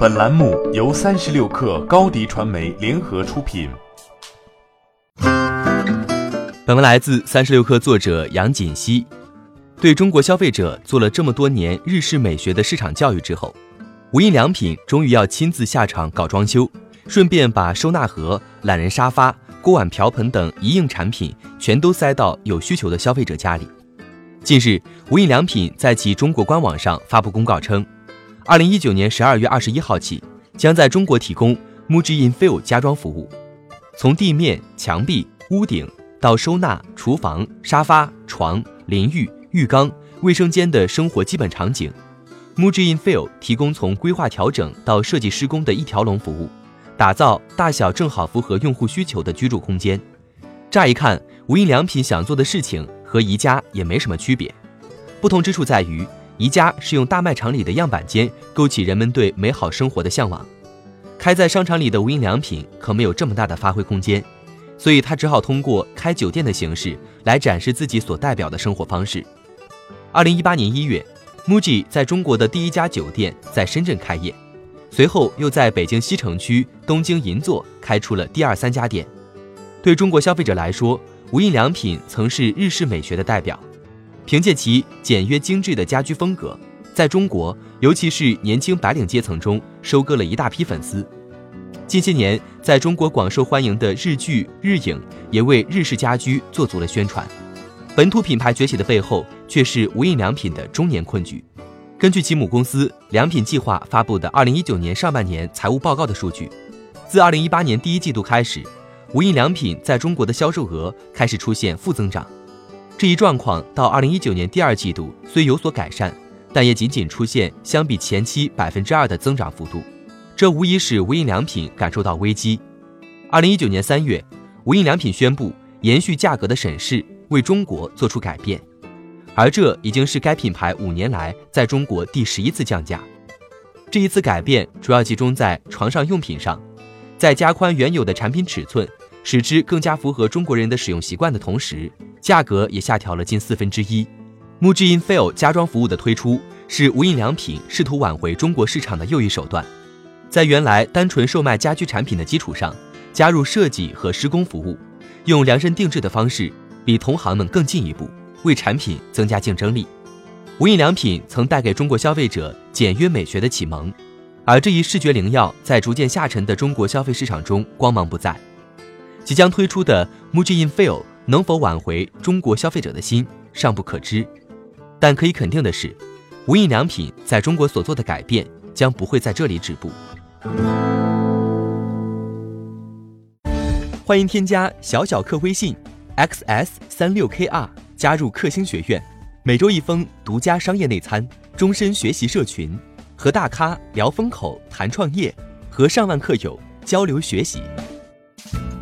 本栏目由三十六氪高低传媒联合出品。本文来自三十六氪作者杨锦熙。对中国消费者做了这么多年日式美学的市场教育之后，无印良品终于要亲自下场搞装修，顺便把收纳盒、懒人沙发、锅碗瓢盆等一应产品全都塞到有需求的消费者家里。近日，无印良品在其中国官网上发布公告称。二零一九年十二月二十一号起，将在中国提供 MUJI Infill 家装服务，从地面、墙壁、屋顶到收纳、厨房、沙发、床、淋浴、浴缸、卫生间的生活基本场景，MUJI Infill 提供从规划调整到设计施工的一条龙服务，打造大小正好符合用户需求的居住空间。乍一看，无印良品想做的事情和宜家也没什么区别，不同之处在于。宜家是用大卖场里的样板间勾起人们对美好生活的向往，开在商场里的无印良品可没有这么大的发挥空间，所以他只好通过开酒店的形式来展示自己所代表的生活方式。二零一八年一月，MUJI 在中国的第一家酒店在深圳开业，随后又在北京西城区、东京银座开出了第二三家店。对中国消费者来说，无印良品曾是日式美学的代表。凭借其简约精致的家居风格，在中国，尤其是年轻白领阶层中，收割了一大批粉丝。近些年，在中国广受欢迎的日剧、日影，也为日式家居做足了宣传。本土品牌崛起的背后，却是无印良品的中年困局。根据其母公司良品计划发布的二零一九年上半年财务报告的数据，自二零一八年第一季度开始，无印良品在中国的销售额开始出现负增长。这一状况到二零一九年第二季度虽有所改善，但也仅仅出现相比前期百分之二的增长幅度，这无疑使无印良品感受到危机。二零一九年三月，无印良品宣布延续价格的审视，为中国做出改变，而这已经是该品牌五年来在中国第十一次降价。这一次改变主要集中在床上用品上，在加宽原有的产品尺寸，使之更加符合中国人的使用习惯的同时。价格也下调了近四分之一。MUJI Infill 家装服务的推出，是无印良品试图挽回中国市场的又一手段，在原来单纯售卖家居产品的基础上，加入设计和施工服务，用量身定制的方式，比同行们更进一步，为产品增加竞争力。无印良品曾带给中国消费者简约美学的启蒙，而这一视觉灵药在逐渐下沉的中国消费市场中光芒不再。即将推出的 MUJI Infill。能否挽回中国消费者的心尚不可知，但可以肯定的是，无印良品在中国所做的改变将不会在这里止步。欢迎添加小小客微信 xs 三六 kr 加入克星学院，每周一封独家商业内参，终身学习社群，和大咖聊风口谈创业，和上万客友交流学习。